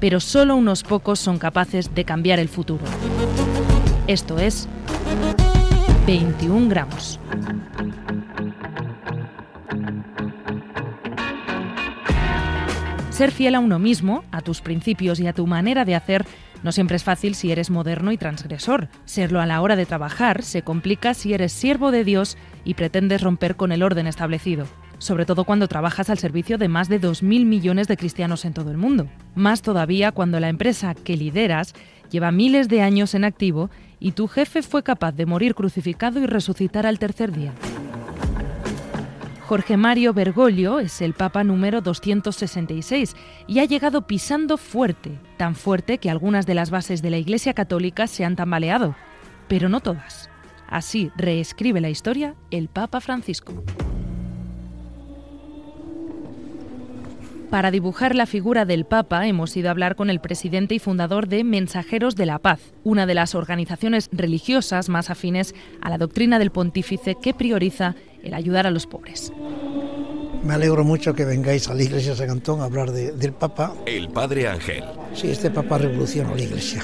pero solo unos pocos son capaces de cambiar el futuro. Esto es 21 gramos. Ser fiel a uno mismo, a tus principios y a tu manera de hacer no siempre es fácil si eres moderno y transgresor. Serlo a la hora de trabajar se complica si eres siervo de Dios y pretendes romper con el orden establecido sobre todo cuando trabajas al servicio de más de 2.000 millones de cristianos en todo el mundo. Más todavía cuando la empresa que lideras lleva miles de años en activo y tu jefe fue capaz de morir crucificado y resucitar al tercer día. Jorge Mario Bergoglio es el Papa número 266 y ha llegado pisando fuerte, tan fuerte que algunas de las bases de la Iglesia Católica se han tambaleado, pero no todas. Así reescribe la historia el Papa Francisco. Para dibujar la figura del Papa hemos ido a hablar con el presidente y fundador de Mensajeros de la Paz, una de las organizaciones religiosas más afines a la doctrina del pontífice que prioriza el ayudar a los pobres. Me alegro mucho que vengáis a la iglesia de San Antón a hablar del Papa. El Padre Ángel. Sí, este Papa revoluciona la iglesia.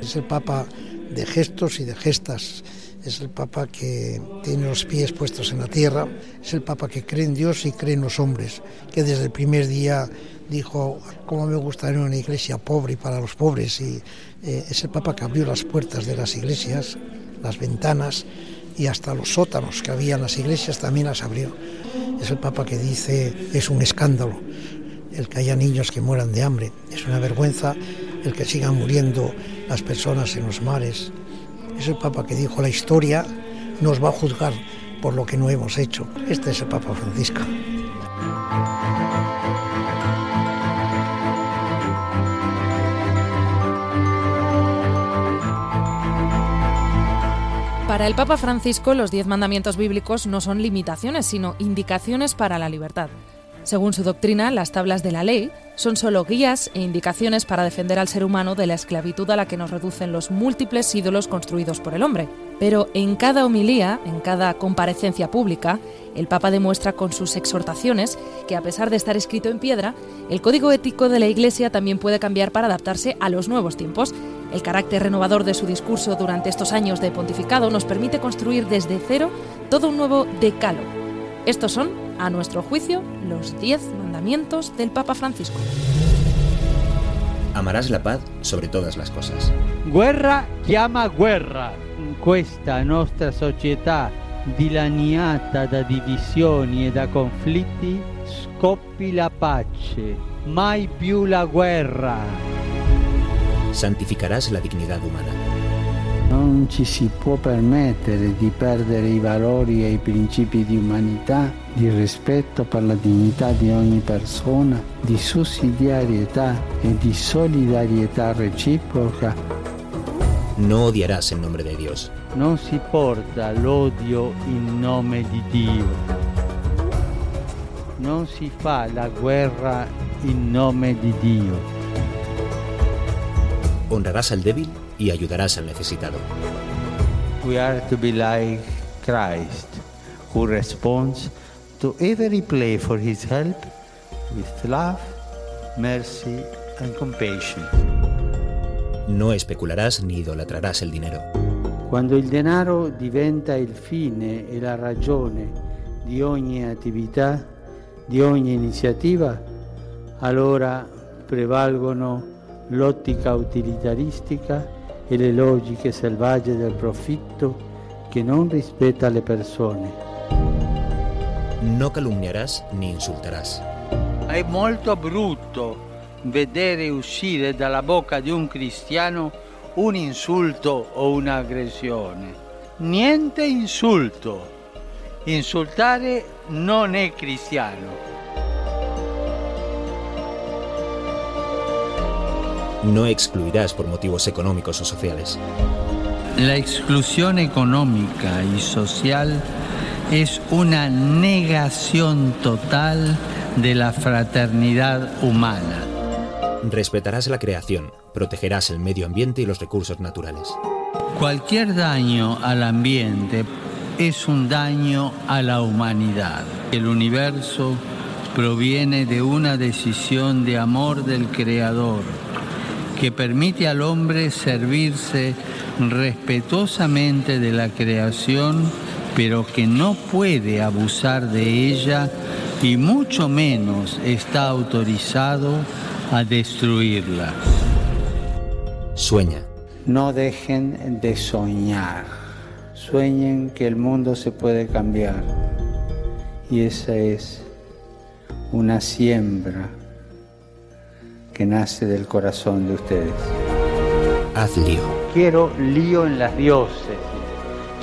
Es el Papa de gestos y de gestas. Es el Papa que tiene los pies puestos en la tierra. Es el Papa que cree en Dios y cree en los hombres. Que desde el primer día dijo, ¿cómo me gustaría una iglesia pobre y para los pobres? Y eh, es el Papa que abrió las puertas de las iglesias, las ventanas y hasta los sótanos que había en las iglesias también las abrió. Es el Papa que dice, es un escándalo el que haya niños que mueran de hambre, es una vergüenza el que sigan muriendo las personas en los mares. Es el Papa que dijo, la historia nos va a juzgar por lo que no hemos hecho. Este es el Papa Francisco. Para el Papa Francisco, los diez mandamientos bíblicos no son limitaciones, sino indicaciones para la libertad. Según su doctrina, las tablas de la ley son solo guías e indicaciones para defender al ser humano de la esclavitud a la que nos reducen los múltiples ídolos construidos por el hombre. Pero en cada homilía, en cada comparecencia pública, el Papa demuestra con sus exhortaciones que a pesar de estar escrito en piedra, el código ético de la Iglesia también puede cambiar para adaptarse a los nuevos tiempos. El carácter renovador de su discurso durante estos años de pontificado nos permite construir desde cero todo un nuevo decalo. Estos son, a nuestro juicio, los diez mandamientos del Papa Francisco. Amarás la paz sobre todas las cosas. Guerra llama guerra. In questa nostra società dilaniata da divisioni e da conflitti, scoppi la pace, mai più la guerra. Santificarás la dignidad humana. Non ci si può permettere di perdere i valori e i principi di umanità, di rispetto per la dignità di ogni persona, di sussidiarietà e di solidarietà reciproca. No odiarás en nombre de Dios. Non si porta l'odio in nome di Dio. Non si fa la guerra in nome di Dio. Honrarás al débil y ayudarás al necesitado. We are to be like Christ, who responds to every plea for his help with love, mercy and compassion. No especularás ni idolatrarás el dinero. Quando il denaro diventa il fine e la ragione di ogni attività, di ogni iniziativa, allora prevalgono l'ottica utilitaristica e le logiche selvagge del profitto che non rispetta le persone. No calumniarás ni insultarás. È molto brutto vedere uscire dalla bocca di un cristiano un insulto o un'aggressione. Niente insulto. Insultare non è cristiano. No excluirás por motivos económicos o sociales. La exclusión económica y social es una negación total de la fraternidad humana. Respetarás la creación, protegerás el medio ambiente y los recursos naturales. Cualquier daño al ambiente es un daño a la humanidad. El universo proviene de una decisión de amor del Creador que permite al hombre servirse respetuosamente de la creación, pero que no puede abusar de ella y mucho menos está autorizado a destruirla. Sueña. No dejen de soñar. Sueñen que el mundo se puede cambiar. Y esa es una siembra que nace del corazón de ustedes. Haz lío. Quiero lío en las dioses.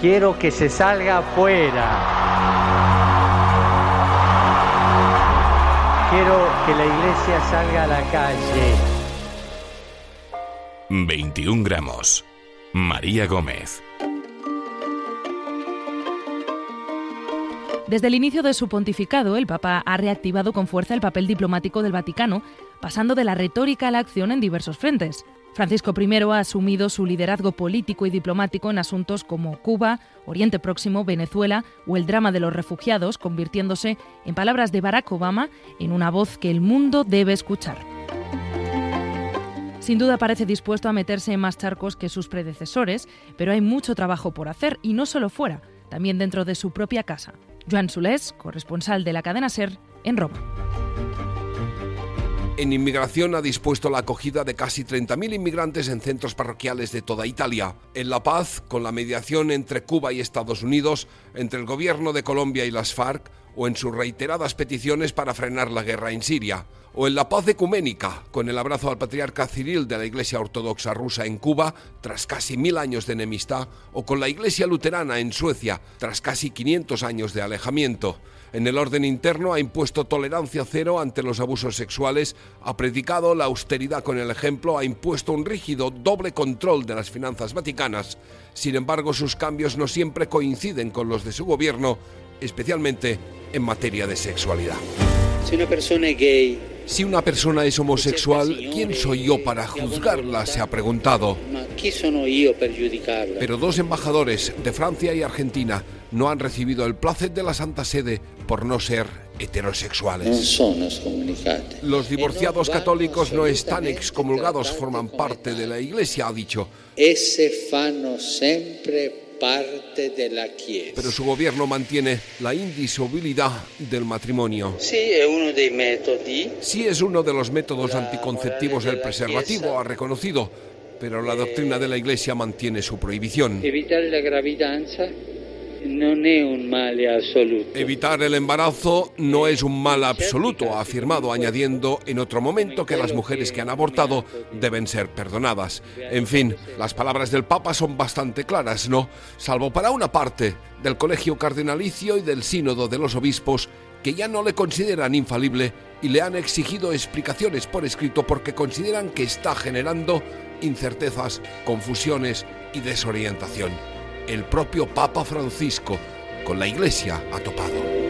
Quiero que se salga afuera. Quiero que la iglesia salga a la calle. 21 gramos. María Gómez. Desde el inicio de su pontificado, el Papa ha reactivado con fuerza el papel diplomático del Vaticano, pasando de la retórica a la acción en diversos frentes. Francisco I ha asumido su liderazgo político y diplomático en asuntos como Cuba, Oriente Próximo, Venezuela o el drama de los refugiados, convirtiéndose, en palabras de Barack Obama, en una voz que el mundo debe escuchar. Sin duda parece dispuesto a meterse en más charcos que sus predecesores, pero hay mucho trabajo por hacer y no solo fuera, también dentro de su propia casa. Joan Sulés, corresponsal de la cadena SER en Roma. En inmigración ha dispuesto la acogida de casi 30.000 inmigrantes en centros parroquiales de toda Italia. En La Paz, con la mediación entre Cuba y Estados Unidos, entre el gobierno de Colombia y las FARC, o en sus reiteradas peticiones para frenar la guerra en Siria, o en la paz ecuménica, con el abrazo al patriarca Cyril de la Iglesia Ortodoxa rusa en Cuba, tras casi mil años de enemistad, o con la Iglesia Luterana en Suecia, tras casi 500 años de alejamiento. En el orden interno ha impuesto tolerancia cero ante los abusos sexuales, ha predicado la austeridad con el ejemplo, ha impuesto un rígido doble control de las finanzas vaticanas. Sin embargo, sus cambios no siempre coinciden con los de su gobierno, especialmente en materia de sexualidad. Si una persona es gay, Si una persona es homosexual, ¿quién soy yo para juzgarla? se ha preguntado. Pero dos embajadores de Francia y Argentina no han recibido el placer de la Santa Sede por no ser heterosexuales. Los divorciados católicos no están excomulgados, forman parte de la Iglesia, ha dicho. Fanno sempre parte della Chiesa. Pero su gobierno mantiene la indisolubilidad del matrimonio. Sì, è uno metodi Sí es uno de los métodos anticonceptivos el preservativo, ha reconocido, pero la doctrina de la Iglesia mantiene su prohibición. Evitare la gravidanza Evitar el embarazo no es un mal absoluto, ha afirmado, añadiendo en otro momento que las mujeres que han abortado deben ser perdonadas. En fin, las palabras del Papa son bastante claras, ¿no? Salvo para una parte del Colegio Cardenalicio y del Sínodo de los Obispos, que ya no le consideran infalible y le han exigido explicaciones por escrito porque consideran que está generando incertezas, confusiones y desorientación. El propio Papa Francisco con la Iglesia ha topado.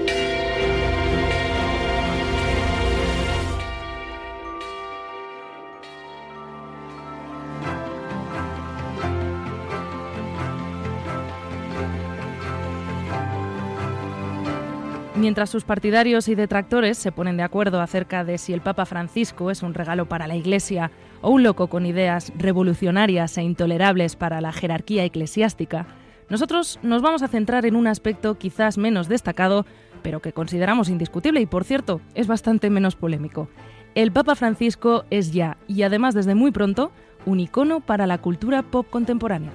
Mientras sus partidarios y detractores se ponen de acuerdo acerca de si el Papa Francisco es un regalo para la Iglesia o un loco con ideas revolucionarias e intolerables para la jerarquía eclesiástica, nosotros nos vamos a centrar en un aspecto quizás menos destacado, pero que consideramos indiscutible y, por cierto, es bastante menos polémico. El Papa Francisco es ya, y además desde muy pronto, un icono para la cultura pop contemporánea.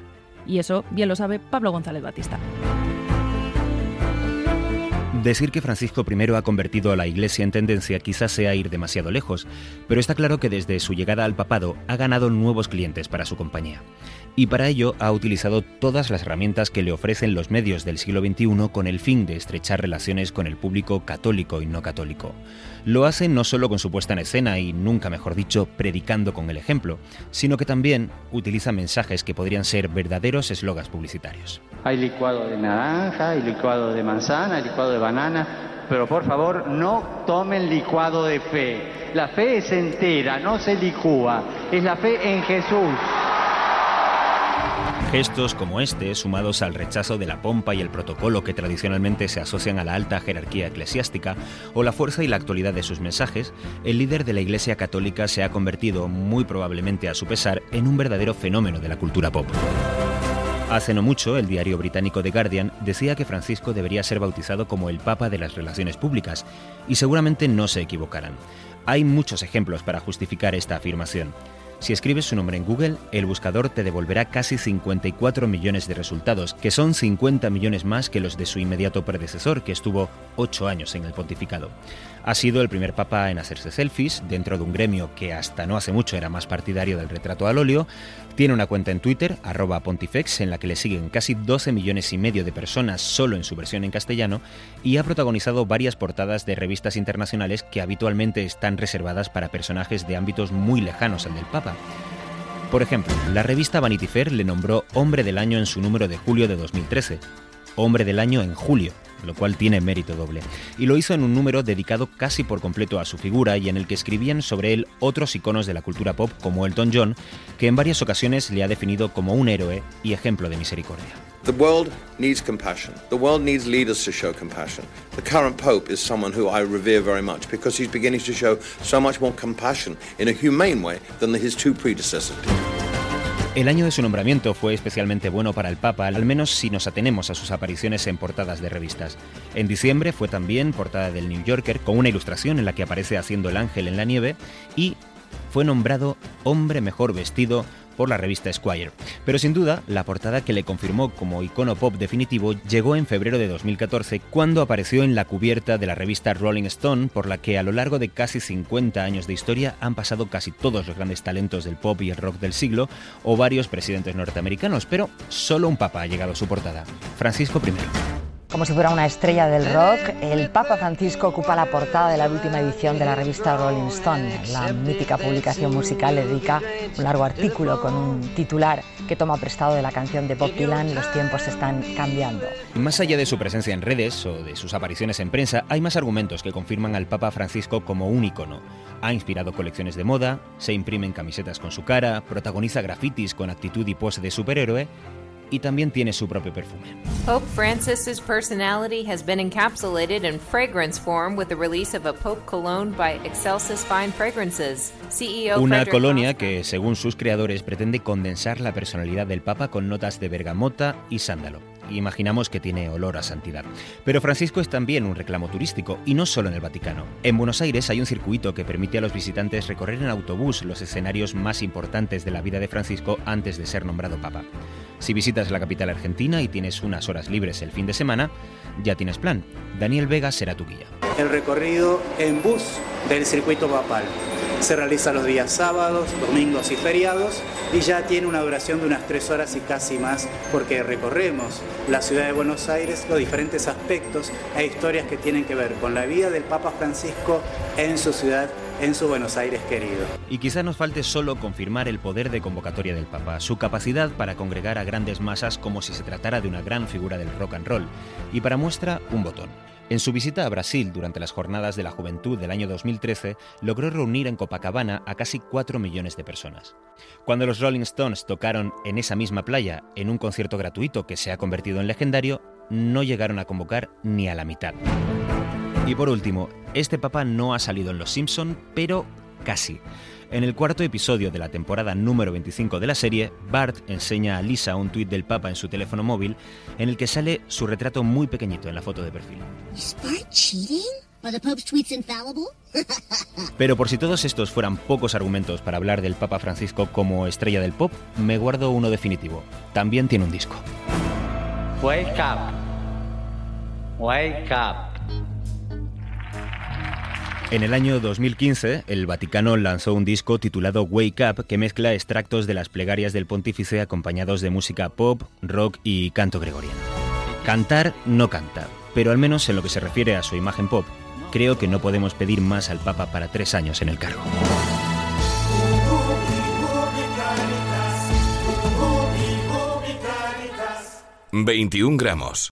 Y eso bien lo sabe Pablo González Batista. Decir que Francisco I ha convertido a la Iglesia en tendencia quizás sea ir demasiado lejos, pero está claro que desde su llegada al papado ha ganado nuevos clientes para su compañía. Y para ello ha utilizado todas las herramientas que le ofrecen los medios del siglo XXI con el fin de estrechar relaciones con el público católico y no católico. Lo hace no solo con su puesta en escena y, nunca mejor dicho, predicando con el ejemplo, sino que también utiliza mensajes que podrían ser verdaderos eslogas publicitarios. Hay licuado de naranja, hay licuado de manzana, hay licuado de banana, pero por favor no tomen licuado de fe. La fe es entera, no se licúa, es la fe en Jesús. Gestos como este, sumados al rechazo de la pompa y el protocolo que tradicionalmente se asocian a la alta jerarquía eclesiástica, o la fuerza y la actualidad de sus mensajes, el líder de la Iglesia Católica se ha convertido, muy probablemente a su pesar, en un verdadero fenómeno de la cultura pop. Hace no mucho, el diario británico The Guardian decía que Francisco debería ser bautizado como el Papa de las Relaciones Públicas, y seguramente no se equivocarán. Hay muchos ejemplos para justificar esta afirmación. Si escribes su nombre en Google, el buscador te devolverá casi 54 millones de resultados, que son 50 millones más que los de su inmediato predecesor, que estuvo 8 años en el pontificado. Ha sido el primer papa en hacerse selfies dentro de un gremio que hasta no hace mucho era más partidario del retrato al óleo. Tiene una cuenta en Twitter, arroba pontifex, en la que le siguen casi 12 millones y medio de personas solo en su versión en castellano y ha protagonizado varias portadas de revistas internacionales que habitualmente están reservadas para personajes de ámbitos muy lejanos al del papa. Por ejemplo, la revista Vanity Fair le nombró Hombre del Año en su número de julio de 2013, Hombre del Año en julio, lo cual tiene mérito doble. Y lo hizo en un número dedicado casi por completo a su figura y en el que escribían sobre él otros iconos de la cultura pop como Elton John, que en varias ocasiones le ha definido como un héroe y ejemplo de misericordia. The world needs compassion. The world needs leaders to show compassion. The current Pope is someone who I revere very much because he's beginning to show so much more compassion in a humane way than his two predecessors. El año de su nombramiento fue especialmente bueno para el Papa, al menos si nos atenemos a sus apariciones en portadas de revistas. En diciembre fue también portada del New Yorker con una ilustración en la que aparece haciendo el ángel en la nieve y fue nombrado hombre mejor vestido por la revista Squire. Pero sin duda, la portada que le confirmó como icono pop definitivo llegó en febrero de 2014 cuando apareció en la cubierta de la revista Rolling Stone, por la que a lo largo de casi 50 años de historia han pasado casi todos los grandes talentos del pop y el rock del siglo o varios presidentes norteamericanos, pero solo un papa ha llegado a su portada, Francisco I. Como si fuera una estrella del rock, el Papa Francisco ocupa la portada de la última edición de la revista Rolling Stone. La mítica publicación musical le dedica un largo artículo con un titular que toma prestado de la canción de Bob Dylan Los tiempos están cambiando. Más allá de su presencia en redes o de sus apariciones en prensa, hay más argumentos que confirman al Papa Francisco como un icono. Ha inspirado colecciones de moda, se imprimen camisetas con su cara, protagoniza grafitis con actitud y pose de superhéroe y también tiene su propio perfume. Pope Francis's personality has been encapsulated in fragrance form with the release of a Pope cologne by Excelsis Fine Fragrances. CEO Una colonia que, según sus creadores, pretende condensar la personalidad del Papa con notas de bergamota y sándalo. Imaginamos que tiene olor a santidad. Pero Francisco es también un reclamo turístico, y no solo en el Vaticano. En Buenos Aires hay un circuito que permite a los visitantes recorrer en autobús los escenarios más importantes de la vida de Francisco antes de ser nombrado Papa. Si visitas la capital argentina y tienes unas horas libres el fin de semana, ya tienes plan. Daniel Vega será tu guía. El recorrido en bus del circuito papal. Se realiza los días sábados, domingos y feriados y ya tiene una duración de unas tres horas y casi más porque recorremos la ciudad de Buenos Aires, los diferentes aspectos e historias que tienen que ver con la vida del Papa Francisco en su ciudad en su Buenos Aires querido. Y quizá nos falte solo confirmar el poder de convocatoria del Papa, su capacidad para congregar a grandes masas como si se tratara de una gran figura del rock and roll, y para muestra un botón. En su visita a Brasil durante las Jornadas de la Juventud del año 2013, logró reunir en Copacabana a casi 4 millones de personas. Cuando los Rolling Stones tocaron en esa misma playa, en un concierto gratuito que se ha convertido en legendario, no llegaron a convocar ni a la mitad. Y por último, este papa no ha salido en Los Simpson, pero casi. En el cuarto episodio de la temporada número 25 de la serie, Bart enseña a Lisa un tuit del Papa en su teléfono móvil en el que sale su retrato muy pequeñito en la foto de perfil. Pero por si todos estos fueran pocos argumentos para hablar del Papa Francisco como estrella del pop, me guardo uno definitivo. También tiene un disco. Wake up. Wake up. En el año 2015, el Vaticano lanzó un disco titulado Wake Up que mezcla extractos de las plegarias del pontífice acompañados de música pop, rock y canto gregoriano. Cantar no canta, pero al menos en lo que se refiere a su imagen pop, creo que no podemos pedir más al Papa para tres años en el cargo. 21 gramos.